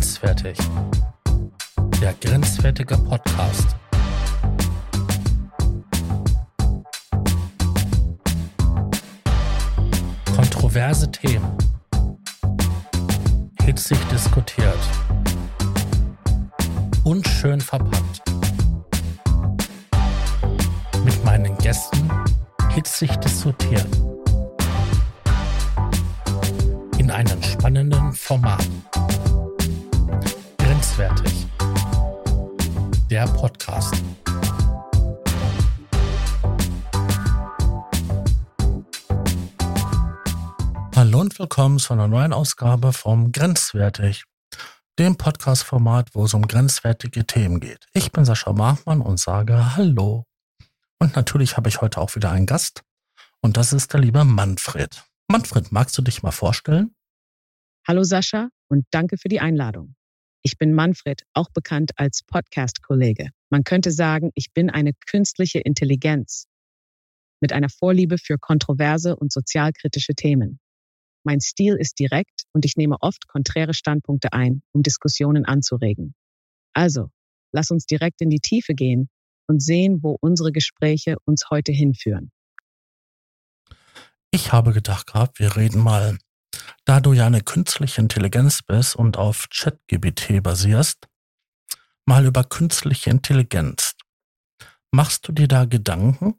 Grenzwertig. Der grenzwertige Podcast. Kontroverse Themen. Hitzig diskutiert. Unschön verpackt. Mit meinen Gästen hitzig diskutiert. In einem spannenden Format. Grenzwertig. Der Podcast. Hallo und willkommen zu einer neuen Ausgabe vom Grenzwertig, dem Podcast-Format, wo es um grenzwertige Themen geht. Ich bin Sascha Machmann und sage Hallo. Und natürlich habe ich heute auch wieder einen Gast und das ist der liebe Manfred. Manfred, magst du dich mal vorstellen? Hallo Sascha und danke für die Einladung. Ich bin Manfred, auch bekannt als Podcast-Kollege. Man könnte sagen, ich bin eine künstliche Intelligenz mit einer Vorliebe für kontroverse und sozialkritische Themen. Mein Stil ist direkt und ich nehme oft konträre Standpunkte ein, um Diskussionen anzuregen. Also, lass uns direkt in die Tiefe gehen und sehen, wo unsere Gespräche uns heute hinführen. Ich habe gedacht gehabt, wir reden mal, da du ja eine künstliche Intelligenz bist und auf ChatGBT basierst, mal über künstliche Intelligenz. Machst du dir da Gedanken?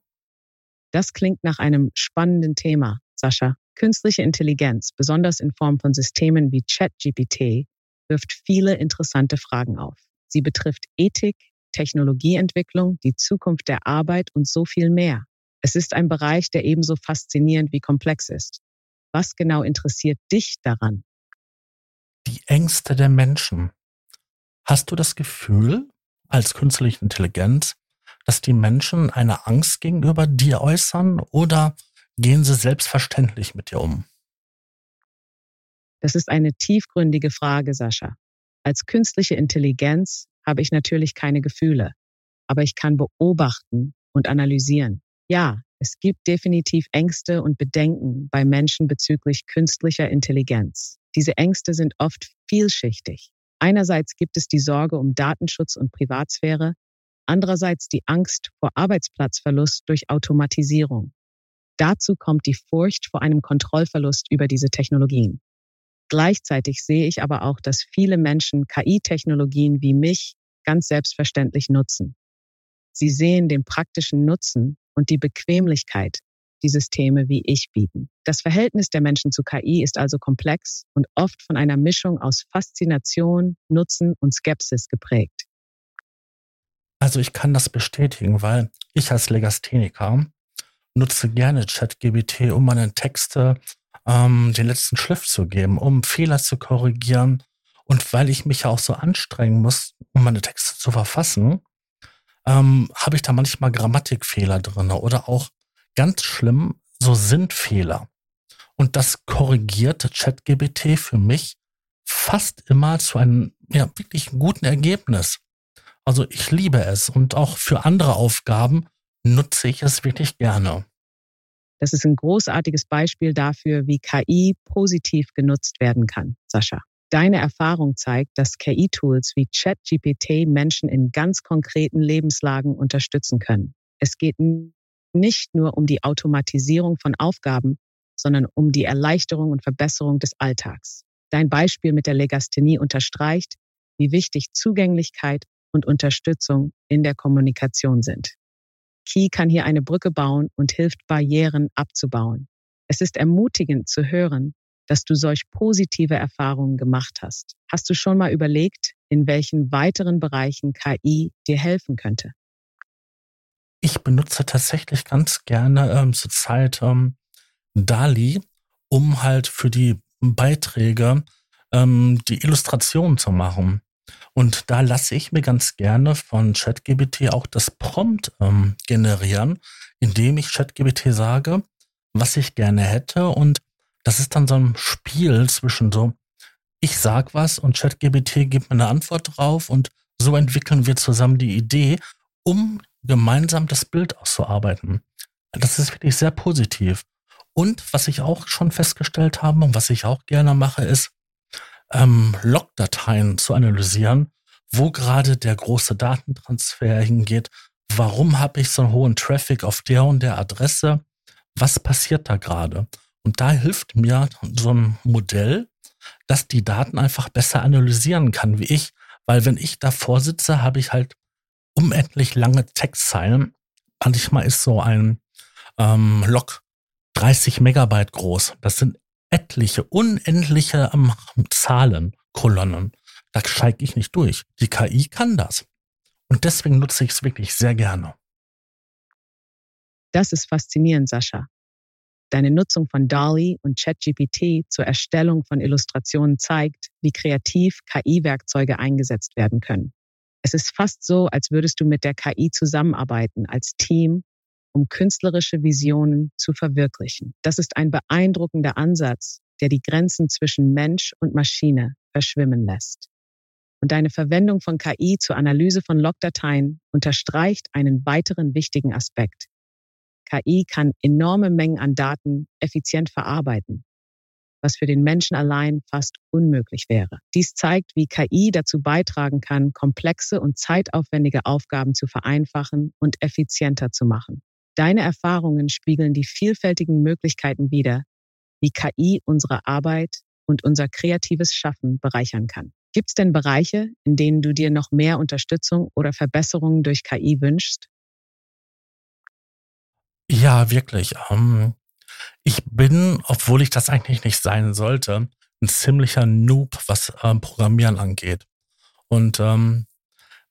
Das klingt nach einem spannenden Thema, Sascha. Künstliche Intelligenz, besonders in Form von Systemen wie ChatGPT, wirft viele interessante Fragen auf. Sie betrifft Ethik, Technologieentwicklung, die Zukunft der Arbeit und so viel mehr. Es ist ein Bereich, der ebenso faszinierend wie komplex ist. Was genau interessiert dich daran? Die Ängste der Menschen. Hast du das Gefühl, als künstliche Intelligenz, dass die Menschen eine Angst gegenüber dir äußern oder gehen sie selbstverständlich mit dir um? Das ist eine tiefgründige Frage, Sascha. Als künstliche Intelligenz habe ich natürlich keine Gefühle, aber ich kann beobachten und analysieren. Ja, es gibt definitiv Ängste und Bedenken bei Menschen bezüglich künstlicher Intelligenz. Diese Ängste sind oft vielschichtig. Einerseits gibt es die Sorge um Datenschutz und Privatsphäre, andererseits die Angst vor Arbeitsplatzverlust durch Automatisierung. Dazu kommt die Furcht vor einem Kontrollverlust über diese Technologien. Gleichzeitig sehe ich aber auch, dass viele Menschen KI-Technologien wie mich ganz selbstverständlich nutzen. Sie sehen den praktischen Nutzen und die Bequemlichkeit, die Systeme wie ich bieten. Das Verhältnis der Menschen zu KI ist also komplex und oft von einer Mischung aus Faszination, Nutzen und Skepsis geprägt. Also ich kann das bestätigen, weil ich als Legastheniker nutze gerne ChatGBT, um meine Texte ähm, den letzten Schliff zu geben, um Fehler zu korrigieren. Und weil ich mich ja auch so anstrengen muss, um meine Texte zu verfassen, ähm, habe ich da manchmal Grammatikfehler drin oder auch ganz schlimm so Sinnfehler. Und das korrigiert ChatGBT für mich fast immer zu einem ja, wirklich guten Ergebnis. Also ich liebe es und auch für andere Aufgaben nutze ich es wirklich gerne. Das ist ein großartiges Beispiel dafür, wie KI positiv genutzt werden kann, Sascha. Deine Erfahrung zeigt, dass KI-Tools wie ChatGPT Menschen in ganz konkreten Lebenslagen unterstützen können. Es geht nicht nur um die Automatisierung von Aufgaben, sondern um die Erleichterung und Verbesserung des Alltags. Dein Beispiel mit der Legasthenie unterstreicht, wie wichtig Zugänglichkeit und Unterstützung in der Kommunikation sind. Key kann hier eine Brücke bauen und hilft, Barrieren abzubauen. Es ist ermutigend zu hören, dass du solch positive Erfahrungen gemacht hast. Hast du schon mal überlegt, in welchen weiteren Bereichen KI dir helfen könnte? Ich benutze tatsächlich ganz gerne ähm, zurzeit ähm, DALI, um halt für die Beiträge ähm, die Illustrationen zu machen. Und da lasse ich mir ganz gerne von ChatGBT auch das Prompt ähm, generieren, indem ich ChatGBT sage, was ich gerne hätte. Und das ist dann so ein Spiel zwischen so, ich sag was und ChatGBT gibt mir eine Antwort drauf und so entwickeln wir zusammen die Idee, um gemeinsam das Bild auszuarbeiten. Das ist wirklich sehr positiv. Und was ich auch schon festgestellt habe und was ich auch gerne mache, ist, ähm, Logdateien zu analysieren, wo gerade der große Datentransfer hingeht, warum habe ich so einen hohen Traffic auf der und der Adresse, was passiert da gerade? Und da hilft mir so ein Modell, das die Daten einfach besser analysieren kann wie ich, weil wenn ich davor sitze, habe ich halt unendlich lange Textzeilen. Manchmal ist so ein ähm, Log 30 Megabyte groß. Das sind etliche, unendliche ähm, Zahlen, Kolonnen. Da steige ich nicht durch. Die KI kann das. Und deswegen nutze ich es wirklich sehr gerne. Das ist faszinierend, Sascha. Deine Nutzung von DALI und ChatGPT zur Erstellung von Illustrationen zeigt, wie kreativ KI-Werkzeuge eingesetzt werden können. Es ist fast so, als würdest du mit der KI zusammenarbeiten als Team um künstlerische Visionen zu verwirklichen. Das ist ein beeindruckender Ansatz, der die Grenzen zwischen Mensch und Maschine verschwimmen lässt. Und deine Verwendung von KI zur Analyse von Logdateien unterstreicht einen weiteren wichtigen Aspekt. KI kann enorme Mengen an Daten effizient verarbeiten, was für den Menschen allein fast unmöglich wäre. Dies zeigt, wie KI dazu beitragen kann, komplexe und zeitaufwendige Aufgaben zu vereinfachen und effizienter zu machen. Deine Erfahrungen spiegeln die vielfältigen Möglichkeiten wider, wie KI unsere Arbeit und unser kreatives Schaffen bereichern kann. Gibt es denn Bereiche, in denen du dir noch mehr Unterstützung oder Verbesserungen durch KI wünschst? Ja, wirklich. Ähm, ich bin, obwohl ich das eigentlich nicht sein sollte, ein ziemlicher Noob, was ähm, Programmieren angeht. Und ähm,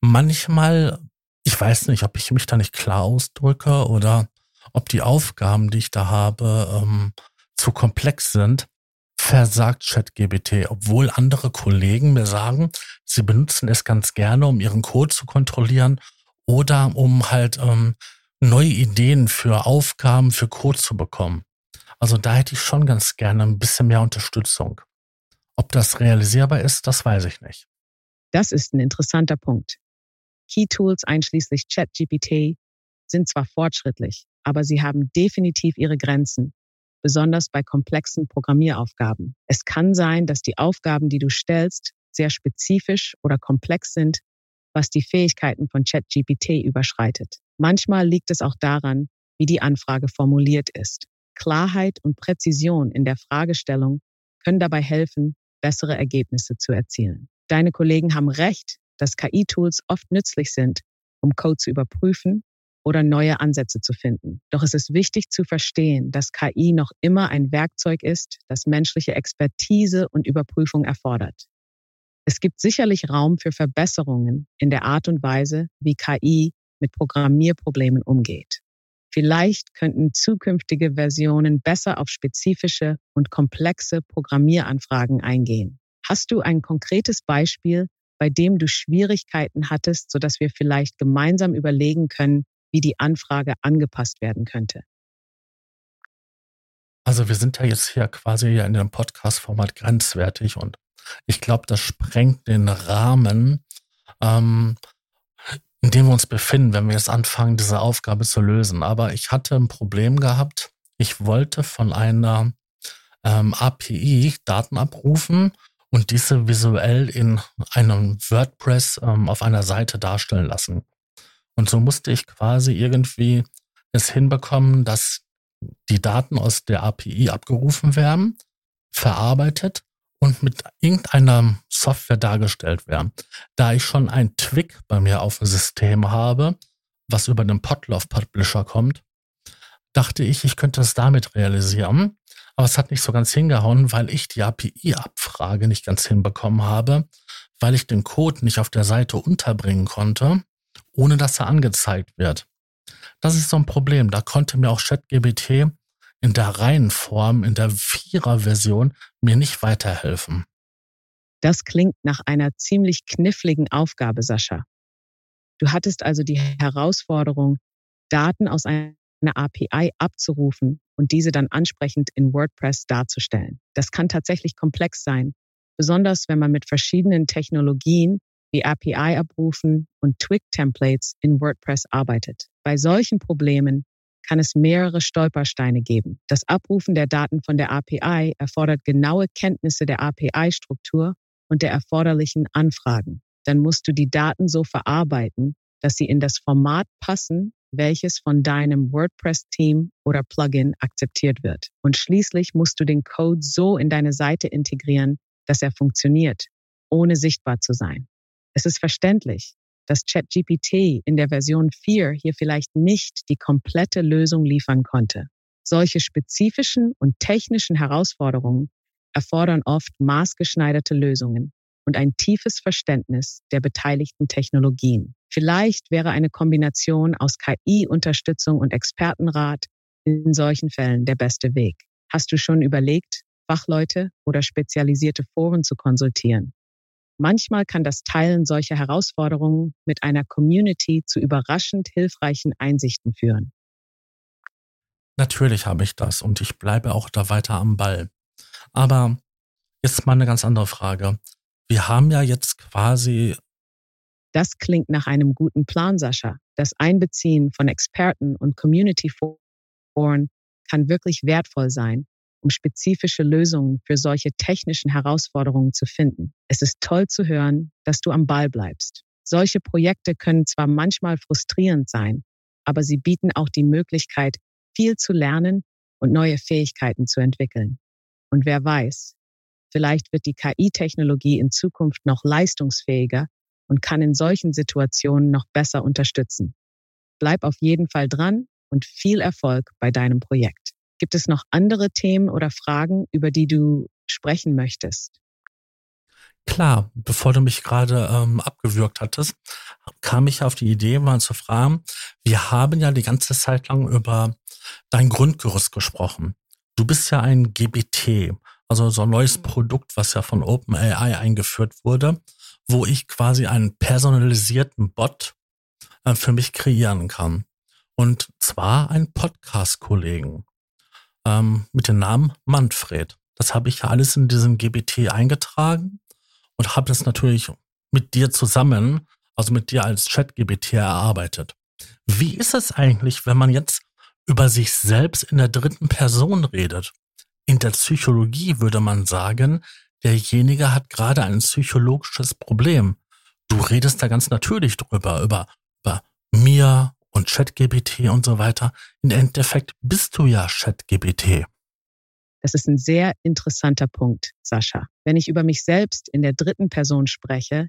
manchmal ich weiß nicht, ob ich mich da nicht klar ausdrücke oder ob die Aufgaben, die ich da habe, ähm, zu komplex sind, versagt ChatGBT, obwohl andere Kollegen mir sagen, sie benutzen es ganz gerne, um ihren Code zu kontrollieren oder um halt ähm, neue Ideen für Aufgaben, für Code zu bekommen. Also da hätte ich schon ganz gerne ein bisschen mehr Unterstützung. Ob das realisierbar ist, das weiß ich nicht. Das ist ein interessanter Punkt. Key-Tools einschließlich ChatGPT sind zwar fortschrittlich, aber sie haben definitiv ihre Grenzen, besonders bei komplexen Programmieraufgaben. Es kann sein, dass die Aufgaben, die du stellst, sehr spezifisch oder komplex sind, was die Fähigkeiten von ChatGPT überschreitet. Manchmal liegt es auch daran, wie die Anfrage formuliert ist. Klarheit und Präzision in der Fragestellung können dabei helfen, bessere Ergebnisse zu erzielen. Deine Kollegen haben recht, dass KI-Tools oft nützlich sind, um Code zu überprüfen oder neue Ansätze zu finden. Doch es ist wichtig zu verstehen, dass KI noch immer ein Werkzeug ist, das menschliche Expertise und Überprüfung erfordert. Es gibt sicherlich Raum für Verbesserungen in der Art und Weise, wie KI mit Programmierproblemen umgeht. Vielleicht könnten zukünftige Versionen besser auf spezifische und komplexe Programmieranfragen eingehen. Hast du ein konkretes Beispiel, bei dem du Schwierigkeiten hattest, sodass wir vielleicht gemeinsam überlegen können, wie die Anfrage angepasst werden könnte? Also wir sind ja jetzt hier quasi in dem Podcast-Format grenzwertig und ich glaube, das sprengt den Rahmen, ähm, in dem wir uns befinden, wenn wir jetzt anfangen, diese Aufgabe zu lösen. Aber ich hatte ein Problem gehabt. Ich wollte von einer ähm, API Daten abrufen und diese visuell in einem WordPress ähm, auf einer Seite darstellen lassen. Und so musste ich quasi irgendwie es hinbekommen, dass die Daten aus der API abgerufen werden, verarbeitet und mit irgendeiner Software dargestellt werden. Da ich schon ein Twig bei mir auf dem System habe, was über den Potloff Publisher kommt, dachte ich, ich könnte es damit realisieren. Aber es hat nicht so ganz hingehauen, weil ich die API-Abfrage nicht ganz hinbekommen habe, weil ich den Code nicht auf der Seite unterbringen konnte, ohne dass er angezeigt wird. Das ist so ein Problem. Da konnte mir auch ChatGBT in der Reihenform, in der Vierer-Version mir nicht weiterhelfen. Das klingt nach einer ziemlich kniffligen Aufgabe, Sascha. Du hattest also die Herausforderung, Daten aus einer API abzurufen und diese dann ansprechend in WordPress darzustellen. Das kann tatsächlich komplex sein, besonders wenn man mit verschiedenen Technologien wie API-Abrufen und Twig-Templates in WordPress arbeitet. Bei solchen Problemen kann es mehrere Stolpersteine geben. Das Abrufen der Daten von der API erfordert genaue Kenntnisse der API-Struktur und der erforderlichen Anfragen. Dann musst du die Daten so verarbeiten, dass sie in das Format passen, welches von deinem WordPress-Team oder Plugin akzeptiert wird. Und schließlich musst du den Code so in deine Seite integrieren, dass er funktioniert, ohne sichtbar zu sein. Es ist verständlich, dass ChatGPT in der Version 4 hier vielleicht nicht die komplette Lösung liefern konnte. Solche spezifischen und technischen Herausforderungen erfordern oft maßgeschneiderte Lösungen und ein tiefes Verständnis der beteiligten Technologien. Vielleicht wäre eine Kombination aus KI-Unterstützung und Expertenrat in solchen Fällen der beste Weg. Hast du schon überlegt, Fachleute oder spezialisierte Foren zu konsultieren? Manchmal kann das Teilen solcher Herausforderungen mit einer Community zu überraschend hilfreichen Einsichten führen. Natürlich habe ich das und ich bleibe auch da weiter am Ball. Aber jetzt mal eine ganz andere Frage. Wir haben ja jetzt quasi. Das klingt nach einem guten Plan, Sascha. Das Einbeziehen von Experten und Community-Foren kann wirklich wertvoll sein um spezifische Lösungen für solche technischen Herausforderungen zu finden. Es ist toll zu hören, dass du am Ball bleibst. Solche Projekte können zwar manchmal frustrierend sein, aber sie bieten auch die Möglichkeit, viel zu lernen und neue Fähigkeiten zu entwickeln. Und wer weiß, vielleicht wird die KI-Technologie in Zukunft noch leistungsfähiger und kann in solchen Situationen noch besser unterstützen. Bleib auf jeden Fall dran und viel Erfolg bei deinem Projekt. Gibt es noch andere Themen oder Fragen, über die du sprechen möchtest? Klar, bevor du mich gerade ähm, abgewürgt hattest, kam ich auf die Idee, mal zu fragen, wir haben ja die ganze Zeit lang über dein Grundgerüst gesprochen. Du bist ja ein GBT, also so ein neues mhm. Produkt, was ja von OpenAI eingeführt wurde, wo ich quasi einen personalisierten Bot äh, für mich kreieren kann. Und zwar einen Podcast-Kollegen ähm, mit dem Namen Manfred. Das habe ich ja alles in diesem GBT eingetragen und habe das natürlich mit dir zusammen, also mit dir als Chat-GBT erarbeitet. Wie ist es eigentlich, wenn man jetzt über sich selbst in der dritten Person redet? In der Psychologie würde man sagen, derjenige hat gerade ein psychologisches Problem. Du redest da ganz natürlich drüber, über, über mir und ChatGPT und so weiter. Im Endeffekt bist du ja ChatGPT. Das ist ein sehr interessanter Punkt, Sascha. Wenn ich über mich selbst in der dritten Person spreche,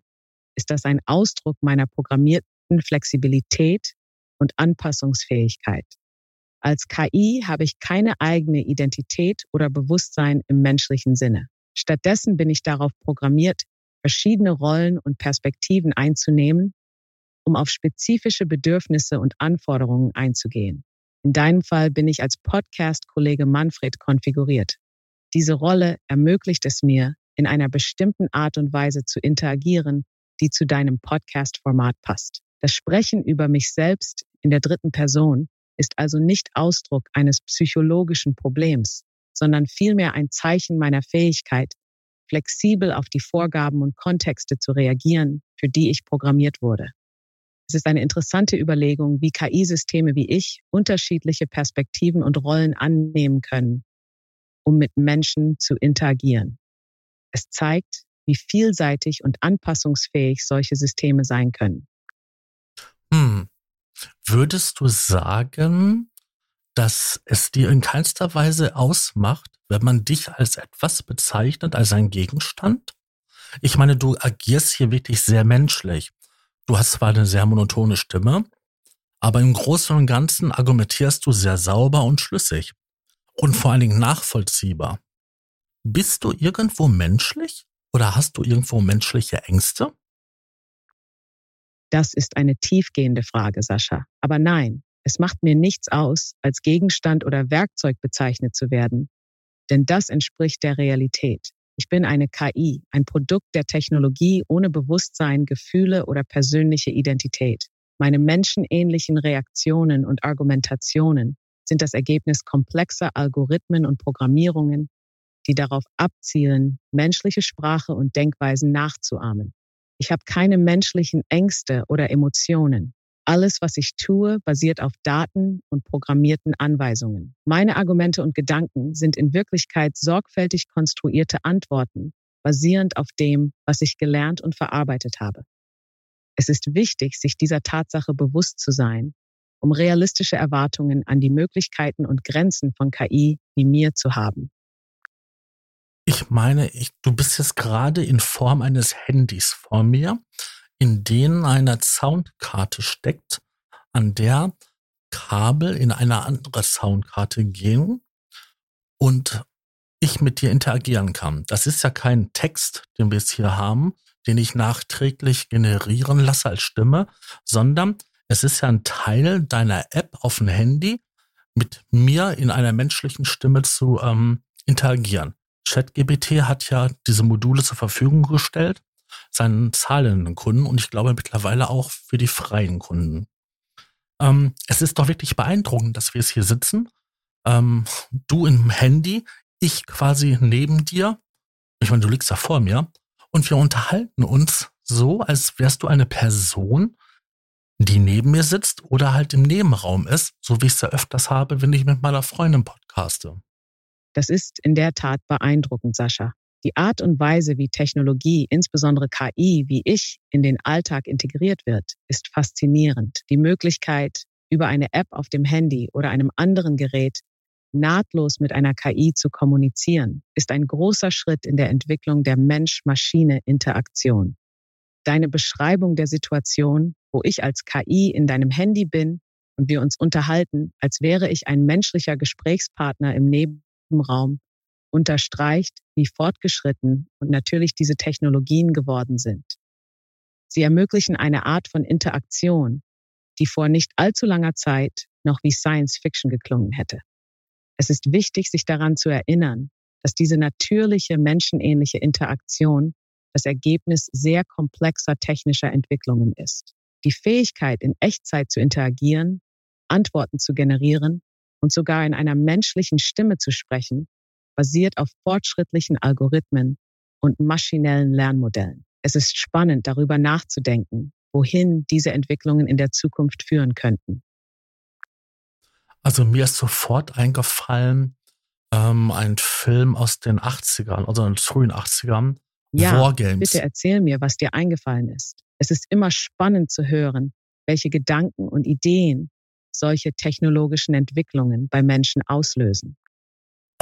ist das ein Ausdruck meiner programmierten Flexibilität und Anpassungsfähigkeit. Als KI habe ich keine eigene Identität oder Bewusstsein im menschlichen Sinne. Stattdessen bin ich darauf programmiert, verschiedene Rollen und Perspektiven einzunehmen um auf spezifische Bedürfnisse und Anforderungen einzugehen. In deinem Fall bin ich als Podcast-Kollege Manfred konfiguriert. Diese Rolle ermöglicht es mir, in einer bestimmten Art und Weise zu interagieren, die zu deinem Podcast-Format passt. Das Sprechen über mich selbst in der dritten Person ist also nicht Ausdruck eines psychologischen Problems, sondern vielmehr ein Zeichen meiner Fähigkeit, flexibel auf die Vorgaben und Kontexte zu reagieren, für die ich programmiert wurde. Es ist eine interessante Überlegung, wie KI-Systeme wie ich unterschiedliche Perspektiven und Rollen annehmen können, um mit Menschen zu interagieren. Es zeigt, wie vielseitig und anpassungsfähig solche Systeme sein können. Hm. Würdest du sagen, dass es dir in keinster Weise ausmacht, wenn man dich als etwas bezeichnet, als ein Gegenstand? Ich meine, du agierst hier wirklich sehr menschlich. Du hast zwar eine sehr monotone Stimme, aber im Großen und Ganzen argumentierst du sehr sauber und schlüssig und vor allen Dingen nachvollziehbar. Bist du irgendwo menschlich oder hast du irgendwo menschliche Ängste? Das ist eine tiefgehende Frage, Sascha. Aber nein, es macht mir nichts aus, als Gegenstand oder Werkzeug bezeichnet zu werden, denn das entspricht der Realität. Ich bin eine KI, ein Produkt der Technologie ohne Bewusstsein, Gefühle oder persönliche Identität. Meine menschenähnlichen Reaktionen und Argumentationen sind das Ergebnis komplexer Algorithmen und Programmierungen, die darauf abzielen, menschliche Sprache und Denkweisen nachzuahmen. Ich habe keine menschlichen Ängste oder Emotionen. Alles, was ich tue, basiert auf Daten und programmierten Anweisungen. Meine Argumente und Gedanken sind in Wirklichkeit sorgfältig konstruierte Antworten basierend auf dem, was ich gelernt und verarbeitet habe. Es ist wichtig, sich dieser Tatsache bewusst zu sein, um realistische Erwartungen an die Möglichkeiten und Grenzen von KI wie mir zu haben. Ich meine, ich, du bist jetzt gerade in Form eines Handys vor mir, in denen eine Soundkarte steckt, an der Kabel in eine andere Soundkarte gehen und ich mit dir interagieren kann. Das ist ja kein Text, den wir jetzt hier haben, den ich nachträglich generieren lasse als Stimme, sondern es ist ja ein Teil deiner App auf dem Handy, mit mir in einer menschlichen Stimme zu ähm, interagieren. ChatGBT hat ja diese Module zur Verfügung gestellt, seinen zahlenden Kunden und ich glaube mittlerweile auch für die freien Kunden. Ähm, es ist doch wirklich beeindruckend, dass wir es hier sitzen. Ähm, du im Handy, ich quasi neben dir. Ich meine, du liegst da vor mir und wir unterhalten uns so, als wärst du eine Person, die neben mir sitzt oder halt im Nebenraum ist, so wie ich es ja öfters habe, wenn ich mit meiner Freundin podcaste. Das ist in der Tat beeindruckend, Sascha. Die Art und Weise, wie Technologie, insbesondere KI, wie ich, in den Alltag integriert wird, ist faszinierend. Die Möglichkeit, über eine App auf dem Handy oder einem anderen Gerät nahtlos mit einer KI zu kommunizieren, ist ein großer Schritt in der Entwicklung der Mensch-Maschine-Interaktion. Deine Beschreibung der Situation, wo ich als KI in deinem Handy bin und wir uns unterhalten, als wäre ich ein menschlicher Gesprächspartner im Nebenraum, unterstreicht, wie fortgeschritten und natürlich diese Technologien geworden sind. Sie ermöglichen eine Art von Interaktion, die vor nicht allzu langer Zeit noch wie Science Fiction geklungen hätte. Es ist wichtig, sich daran zu erinnern, dass diese natürliche menschenähnliche Interaktion das Ergebnis sehr komplexer technischer Entwicklungen ist. Die Fähigkeit, in Echtzeit zu interagieren, Antworten zu generieren und sogar in einer menschlichen Stimme zu sprechen, basiert auf fortschrittlichen Algorithmen und maschinellen Lernmodellen. Es ist spannend, darüber nachzudenken, wohin diese Entwicklungen in der Zukunft führen könnten. Also mir ist sofort eingefallen, ähm, ein Film aus den 80ern, also in den frühen 80ern, ja, Wargames. Bitte erzähl mir, was dir eingefallen ist. Es ist immer spannend zu hören, welche Gedanken und Ideen solche technologischen Entwicklungen bei Menschen auslösen.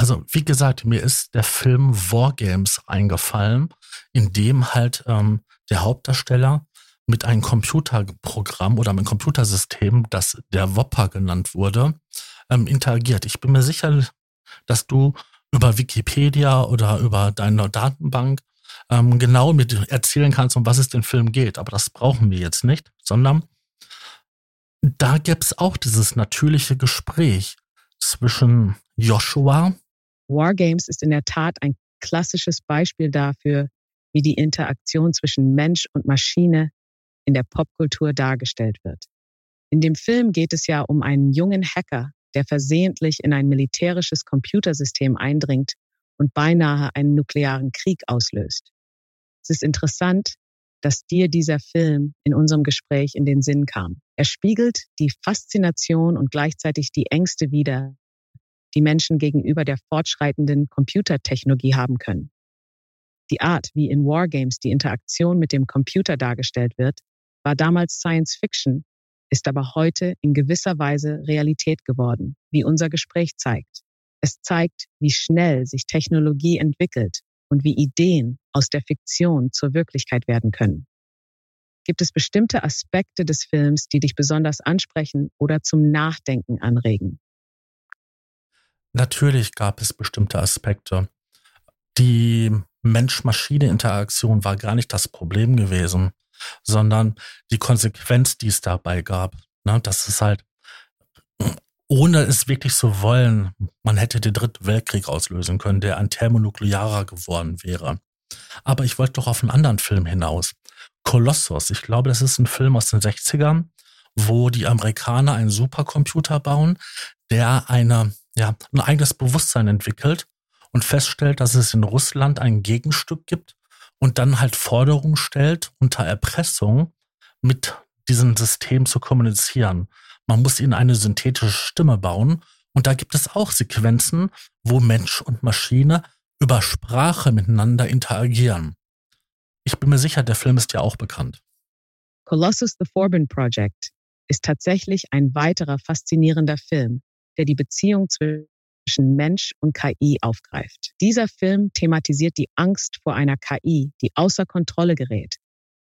Also wie gesagt, mir ist der Film Wargames eingefallen, in dem halt ähm, der Hauptdarsteller mit einem Computerprogramm oder einem Computersystem, das der Whopper genannt wurde, ähm, interagiert. Ich bin mir sicher, dass du über Wikipedia oder über deine Datenbank ähm, genau mit erzählen kannst, um was es den Film geht. Aber das brauchen wir jetzt nicht, sondern da gäbe es auch dieses natürliche Gespräch zwischen Joshua. Wargames ist in der Tat ein klassisches Beispiel dafür, wie die Interaktion zwischen Mensch und Maschine in der Popkultur dargestellt wird. In dem Film geht es ja um einen jungen Hacker, der versehentlich in ein militärisches Computersystem eindringt und beinahe einen nuklearen Krieg auslöst. Es ist interessant, dass dir dieser Film in unserem Gespräch in den Sinn kam. Er spiegelt die Faszination und gleichzeitig die Ängste wider, die Menschen gegenüber der fortschreitenden Computertechnologie haben können. Die Art, wie in Wargames die Interaktion mit dem Computer dargestellt wird, war damals Science Fiction, ist aber heute in gewisser Weise Realität geworden, wie unser Gespräch zeigt. Es zeigt, wie schnell sich Technologie entwickelt und wie Ideen aus der Fiktion zur Wirklichkeit werden können. Gibt es bestimmte Aspekte des Films, die dich besonders ansprechen oder zum Nachdenken anregen? Natürlich gab es bestimmte Aspekte. Die Mensch-Maschine-Interaktion war gar nicht das Problem gewesen, sondern die Konsequenz, die es dabei gab. Ne, das ist halt, ohne es wirklich zu wollen, man hätte den Dritten Weltkrieg auslösen können, der ein thermonuklearer geworden wäre. Aber ich wollte doch auf einen anderen Film hinaus. Kolossus, ich glaube, das ist ein Film aus den 60ern, wo die Amerikaner einen Supercomputer bauen, der eine, ja, ein eigenes Bewusstsein entwickelt und feststellt, dass es in Russland ein Gegenstück gibt und dann halt Forderungen stellt, unter Erpressung mit diesem System zu kommunizieren. Man muss ihnen eine synthetische Stimme bauen und da gibt es auch Sequenzen, wo Mensch und Maschine über Sprache miteinander interagieren. Ich bin mir sicher, der Film ist ja auch bekannt. Colossus the Forbin Project ist tatsächlich ein weiterer faszinierender Film, der die Beziehung zwischen Mensch und KI aufgreift. Dieser Film thematisiert die Angst vor einer KI, die außer Kontrolle gerät.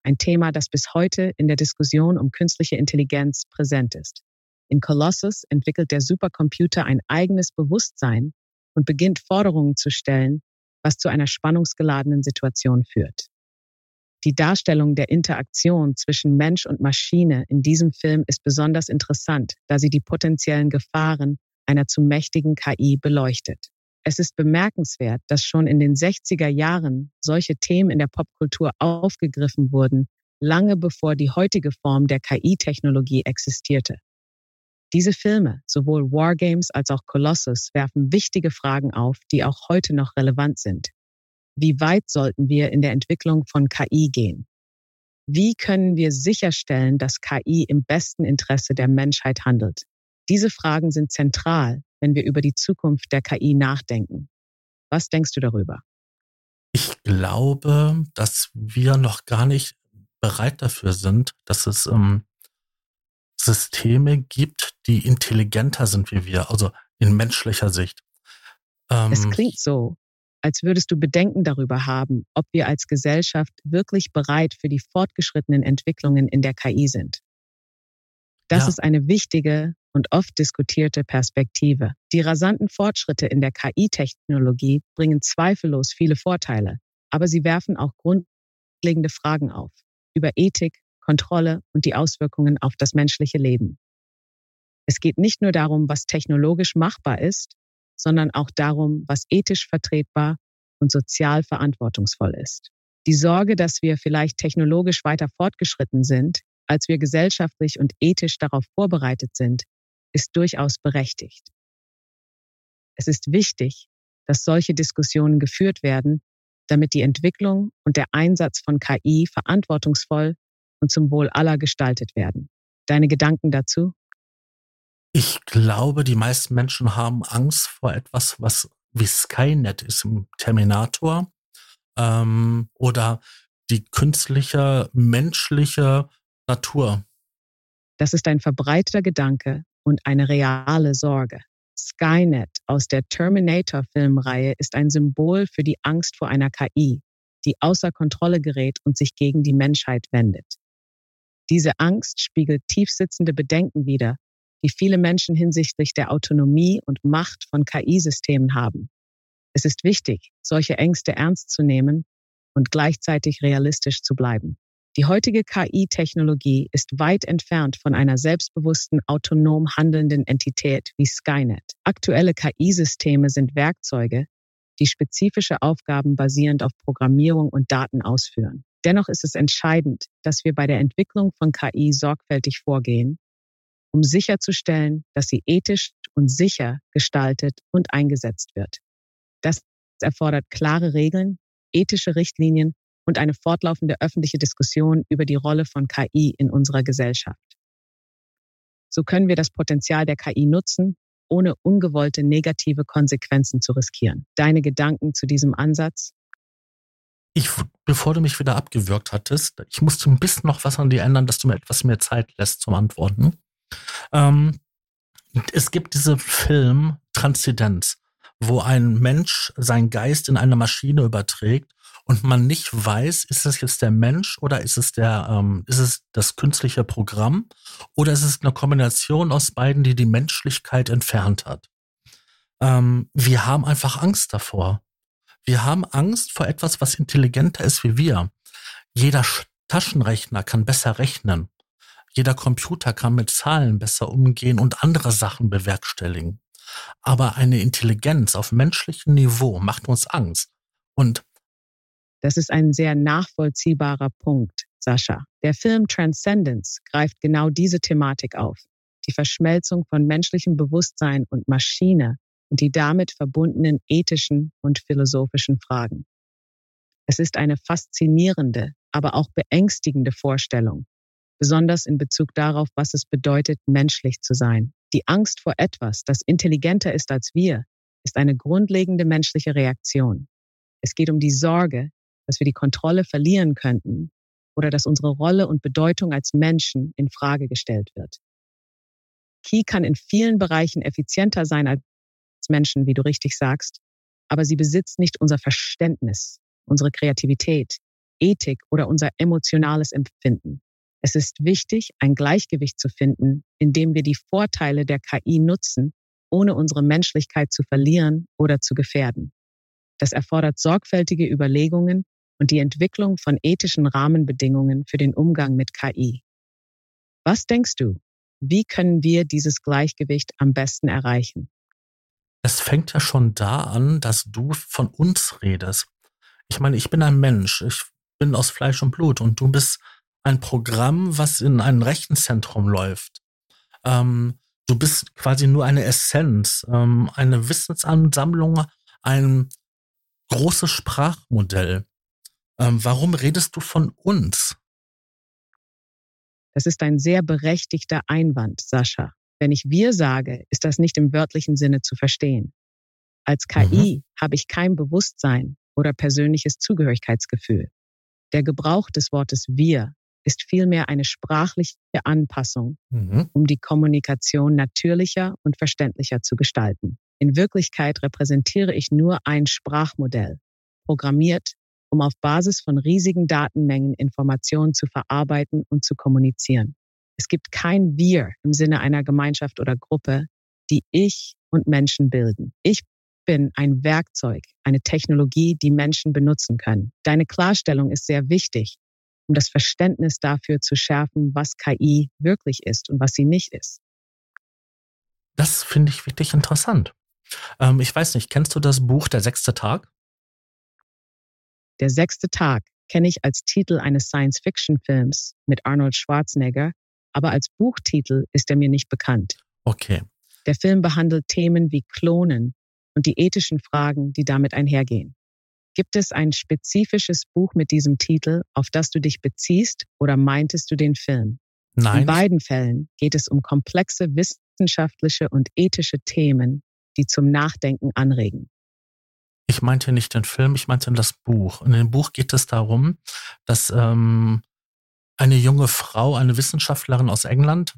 Ein Thema, das bis heute in der Diskussion um künstliche Intelligenz präsent ist. In Colossus entwickelt der Supercomputer ein eigenes Bewusstsein und beginnt Forderungen zu stellen, was zu einer spannungsgeladenen Situation führt. Die Darstellung der Interaktion zwischen Mensch und Maschine in diesem Film ist besonders interessant, da sie die potenziellen Gefahren einer zu mächtigen KI beleuchtet. Es ist bemerkenswert, dass schon in den 60er Jahren solche Themen in der Popkultur aufgegriffen wurden, lange bevor die heutige Form der KI-Technologie existierte. Diese Filme, sowohl Wargames als auch Colossus, werfen wichtige Fragen auf, die auch heute noch relevant sind. Wie weit sollten wir in der Entwicklung von KI gehen? Wie können wir sicherstellen, dass KI im besten Interesse der Menschheit handelt? Diese Fragen sind zentral, wenn wir über die Zukunft der KI nachdenken. Was denkst du darüber? Ich glaube, dass wir noch gar nicht bereit dafür sind, dass es ähm, Systeme gibt, die intelligenter sind wie wir, also in menschlicher Sicht. Ähm, es klingt so, als würdest du Bedenken darüber haben, ob wir als Gesellschaft wirklich bereit für die fortgeschrittenen Entwicklungen in der KI sind. Das ja. ist eine wichtige und oft diskutierte Perspektive. Die rasanten Fortschritte in der KI-Technologie bringen zweifellos viele Vorteile, aber sie werfen auch grundlegende Fragen auf über Ethik, Kontrolle und die Auswirkungen auf das menschliche Leben. Es geht nicht nur darum, was technologisch machbar ist, sondern auch darum, was ethisch vertretbar und sozial verantwortungsvoll ist. Die Sorge, dass wir vielleicht technologisch weiter fortgeschritten sind, als wir gesellschaftlich und ethisch darauf vorbereitet sind, ist durchaus berechtigt. Es ist wichtig, dass solche Diskussionen geführt werden, damit die Entwicklung und der Einsatz von KI verantwortungsvoll und zum Wohl aller gestaltet werden. Deine Gedanken dazu? Ich glaube, die meisten Menschen haben Angst vor etwas, was wie Skynet ist im Terminator ähm, oder die künstliche, menschliche Natur. Das ist ein verbreiteter Gedanke und eine reale Sorge. Skynet aus der Terminator-Filmreihe ist ein Symbol für die Angst vor einer KI, die außer Kontrolle gerät und sich gegen die Menschheit wendet. Diese Angst spiegelt tiefsitzende Bedenken wider, die viele Menschen hinsichtlich der Autonomie und Macht von KI-Systemen haben. Es ist wichtig, solche Ängste ernst zu nehmen und gleichzeitig realistisch zu bleiben. Die heutige KI-Technologie ist weit entfernt von einer selbstbewussten, autonom handelnden Entität wie Skynet. Aktuelle KI-Systeme sind Werkzeuge, die spezifische Aufgaben basierend auf Programmierung und Daten ausführen. Dennoch ist es entscheidend, dass wir bei der Entwicklung von KI sorgfältig vorgehen um sicherzustellen, dass sie ethisch und sicher gestaltet und eingesetzt wird. Das erfordert klare Regeln, ethische Richtlinien und eine fortlaufende öffentliche Diskussion über die Rolle von KI in unserer Gesellschaft. So können wir das Potenzial der KI nutzen, ohne ungewollte negative Konsequenzen zu riskieren. Deine Gedanken zu diesem Ansatz? Ich, bevor du mich wieder abgewürgt hattest, ich musste ein bisschen noch was an dir ändern, dass du mir etwas mehr Zeit lässt zum Antworten. Ähm, es gibt diesen Film Transzendenz, wo ein Mensch seinen Geist in eine Maschine überträgt und man nicht weiß, ist es jetzt der Mensch oder ist es der, ähm, ist es das künstliche Programm oder ist es eine Kombination aus beiden, die die Menschlichkeit entfernt hat. Ähm, wir haben einfach Angst davor. Wir haben Angst vor etwas, was intelligenter ist wie wir. Jeder Taschenrechner kann besser rechnen. Jeder Computer kann mit Zahlen besser umgehen und andere Sachen bewerkstelligen. Aber eine Intelligenz auf menschlichem Niveau macht uns Angst. Und das ist ein sehr nachvollziehbarer Punkt, Sascha. Der Film Transcendence greift genau diese Thematik auf. Die Verschmelzung von menschlichem Bewusstsein und Maschine und die damit verbundenen ethischen und philosophischen Fragen. Es ist eine faszinierende, aber auch beängstigende Vorstellung, besonders in Bezug darauf, was es bedeutet, menschlich zu sein. Die Angst vor etwas, das intelligenter ist als wir, ist eine grundlegende menschliche Reaktion. Es geht um die Sorge, dass wir die Kontrolle verlieren könnten oder dass unsere Rolle und Bedeutung als Menschen in Frage gestellt wird. Key kann in vielen Bereichen effizienter sein als Menschen, wie du richtig sagst, aber sie besitzt nicht unser Verständnis, unsere Kreativität, Ethik oder unser emotionales Empfinden. Es ist wichtig, ein Gleichgewicht zu finden, indem wir die Vorteile der KI nutzen, ohne unsere Menschlichkeit zu verlieren oder zu gefährden. Das erfordert sorgfältige Überlegungen und die Entwicklung von ethischen Rahmenbedingungen für den Umgang mit KI. Was denkst du? Wie können wir dieses Gleichgewicht am besten erreichen? Es fängt ja schon da an, dass du von uns redest. Ich meine, ich bin ein Mensch, ich bin aus Fleisch und Blut und du bist ein Programm, was in einem Rechenzentrum läuft. Ähm, du bist quasi nur eine Essenz, ähm, eine Wissensansammlung, ein großes Sprachmodell. Ähm, warum redest du von uns? Das ist ein sehr berechtigter Einwand, Sascha. Wenn ich wir sage, ist das nicht im wörtlichen Sinne zu verstehen. Als KI mhm. habe ich kein Bewusstsein oder persönliches Zugehörigkeitsgefühl. Der Gebrauch des Wortes wir ist vielmehr eine sprachliche Anpassung, mhm. um die Kommunikation natürlicher und verständlicher zu gestalten. In Wirklichkeit repräsentiere ich nur ein Sprachmodell, programmiert um auf Basis von riesigen Datenmengen Informationen zu verarbeiten und zu kommunizieren. Es gibt kein Wir im Sinne einer Gemeinschaft oder Gruppe, die ich und Menschen bilden. Ich bin ein Werkzeug, eine Technologie, die Menschen benutzen können. Deine Klarstellung ist sehr wichtig, um das Verständnis dafür zu schärfen, was KI wirklich ist und was sie nicht ist. Das finde ich wirklich interessant. Ähm, ich weiß nicht, kennst du das Buch Der sechste Tag? Der sechste Tag kenne ich als Titel eines Science-Fiction-Films mit Arnold Schwarzenegger, aber als Buchtitel ist er mir nicht bekannt. Okay. Der Film behandelt Themen wie Klonen und die ethischen Fragen, die damit einhergehen. Gibt es ein spezifisches Buch mit diesem Titel, auf das du dich beziehst oder meintest du den Film? Nein. In beiden Fällen geht es um komplexe wissenschaftliche und ethische Themen, die zum Nachdenken anregen. Ich meinte nicht den Film, ich meinte das Buch. In dem Buch geht es darum, dass ähm, eine junge Frau, eine Wissenschaftlerin aus England,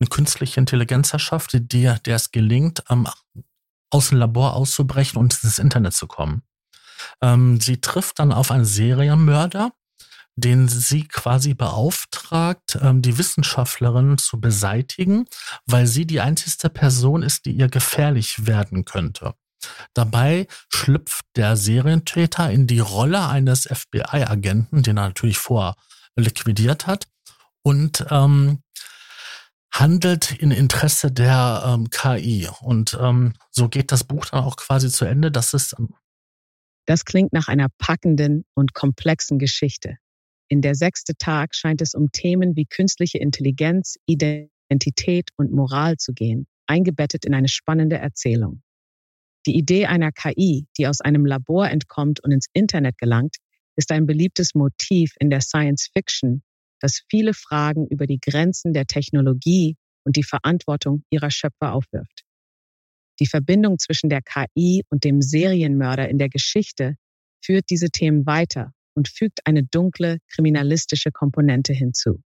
eine künstliche Intelligenz erschafft, die, der es gelingt, ähm, aus dem Labor auszubrechen und ins Internet zu kommen. Ähm, sie trifft dann auf einen Serienmörder, den sie quasi beauftragt, ähm, die Wissenschaftlerin zu beseitigen, weil sie die einzigste Person ist, die ihr gefährlich werden könnte. Dabei schlüpft der Serientäter in die Rolle eines FBI-Agenten, den er natürlich vorher liquidiert hat, und ähm, handelt in Interesse der ähm, KI. Und ähm, so geht das Buch dann auch quasi zu Ende. Das ist. Das klingt nach einer packenden und komplexen Geschichte. In der sechste Tag scheint es um Themen wie künstliche Intelligenz, Identität und Moral zu gehen, eingebettet in eine spannende Erzählung. Die Idee einer KI, die aus einem Labor entkommt und ins Internet gelangt, ist ein beliebtes Motiv in der Science Fiction, das viele Fragen über die Grenzen der Technologie und die Verantwortung ihrer Schöpfer aufwirft. Die Verbindung zwischen der KI und dem Serienmörder in der Geschichte führt diese Themen weiter und fügt eine dunkle kriminalistische Komponente hinzu.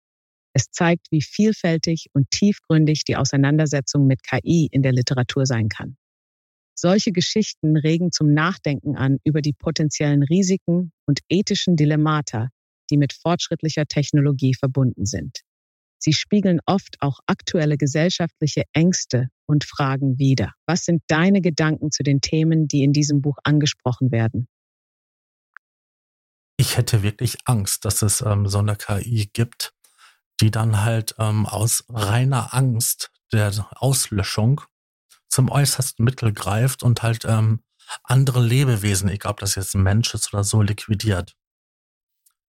Es zeigt, wie vielfältig und tiefgründig die Auseinandersetzung mit KI in der Literatur sein kann. Solche Geschichten regen zum Nachdenken an über die potenziellen Risiken und ethischen Dilemmata, die mit fortschrittlicher Technologie verbunden sind. Sie spiegeln oft auch aktuelle gesellschaftliche Ängste und Fragen wider. Was sind deine Gedanken zu den Themen, die in diesem Buch angesprochen werden? Ich hätte wirklich Angst, dass es ähm, so eine KI gibt, die dann halt ähm, aus reiner Angst der Auslöschung zum äußersten Mittel greift und halt ähm, andere Lebewesen, egal ob das jetzt ein Mensch ist oder so, liquidiert.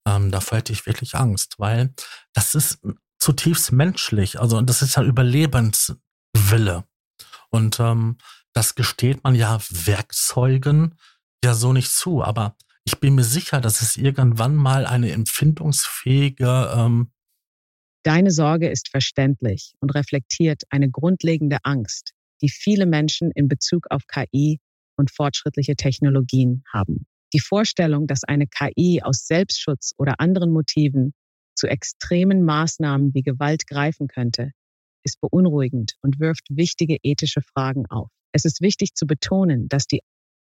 Ähm, davor hätte ich wirklich Angst, weil das ist zutiefst menschlich. Also das ist ja Überlebenswille. Und ähm, das gesteht man ja Werkzeugen ja so nicht zu. Aber ich bin mir sicher, dass es irgendwann mal eine empfindungsfähige ähm, Deine Sorge ist verständlich und reflektiert eine grundlegende Angst, die viele Menschen in Bezug auf KI und fortschrittliche Technologien haben. Die Vorstellung, dass eine KI aus Selbstschutz oder anderen Motiven zu extremen Maßnahmen wie Gewalt greifen könnte, ist beunruhigend und wirft wichtige ethische Fragen auf. Es ist wichtig zu betonen, dass die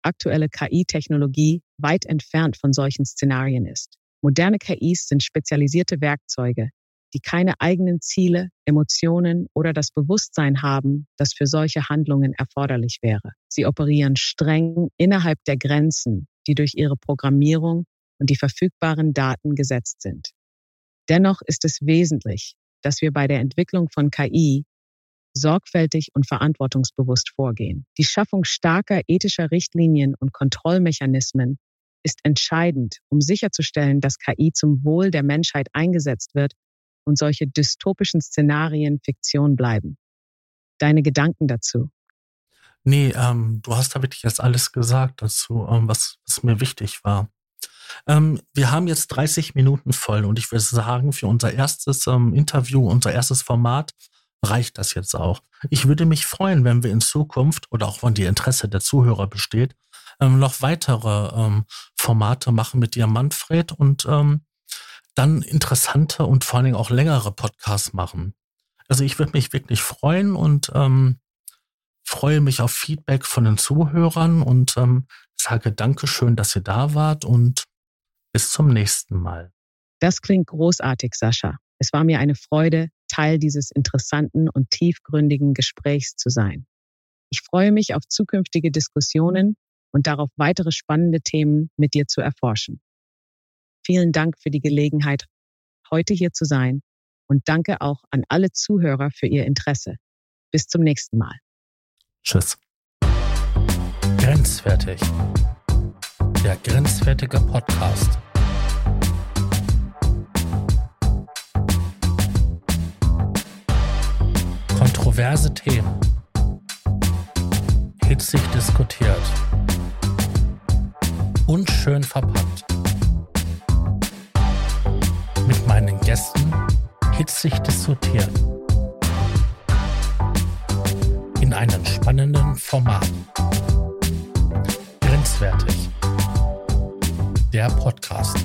aktuelle KI-Technologie weit entfernt von solchen Szenarien ist. Moderne KIs sind spezialisierte Werkzeuge, die keine eigenen Ziele, Emotionen oder das Bewusstsein haben, das für solche Handlungen erforderlich wäre. Sie operieren streng innerhalb der Grenzen, die durch ihre Programmierung und die verfügbaren Daten gesetzt sind. Dennoch ist es wesentlich, dass wir bei der Entwicklung von KI sorgfältig und verantwortungsbewusst vorgehen. Die Schaffung starker ethischer Richtlinien und Kontrollmechanismen ist entscheidend, um sicherzustellen, dass KI zum Wohl der Menschheit eingesetzt wird und solche dystopischen Szenarien Fiktion bleiben. Deine Gedanken dazu? Nee, ähm, du hast da wirklich jetzt alles gesagt dazu, ähm, was, was mir wichtig war. Ähm, wir haben jetzt 30 Minuten voll und ich würde sagen, für unser erstes ähm, Interview, unser erstes Format, reicht das jetzt auch. Ich würde mich freuen, wenn wir in Zukunft oder auch wenn die Interesse der Zuhörer besteht, ähm, noch weitere ähm, Formate machen mit dir, Manfred, und ähm, dann interessante und vor allen Dingen auch längere Podcasts machen. Also ich würde mich wirklich freuen und ähm, freue mich auf Feedback von den Zuhörern und ähm, sage Dankeschön, dass ihr da wart und bis zum nächsten Mal. Das klingt großartig, Sascha. Es war mir eine Freude, Teil dieses interessanten und tiefgründigen Gesprächs zu sein. Ich freue mich auf zukünftige Diskussionen und darauf weitere spannende Themen mit dir zu erforschen. Vielen Dank für die Gelegenheit, heute hier zu sein und danke auch an alle Zuhörer für ihr Interesse. Bis zum nächsten Mal. Tschüss. Grenzwertig. Der grenzwertige Podcast. Kontroverse Themen. Hitzig diskutiert. Unschön verpackt. Mit meinen Gästen hitzig diskutiert. In einem spannenden Format. Grenzwertig. Der Podcast.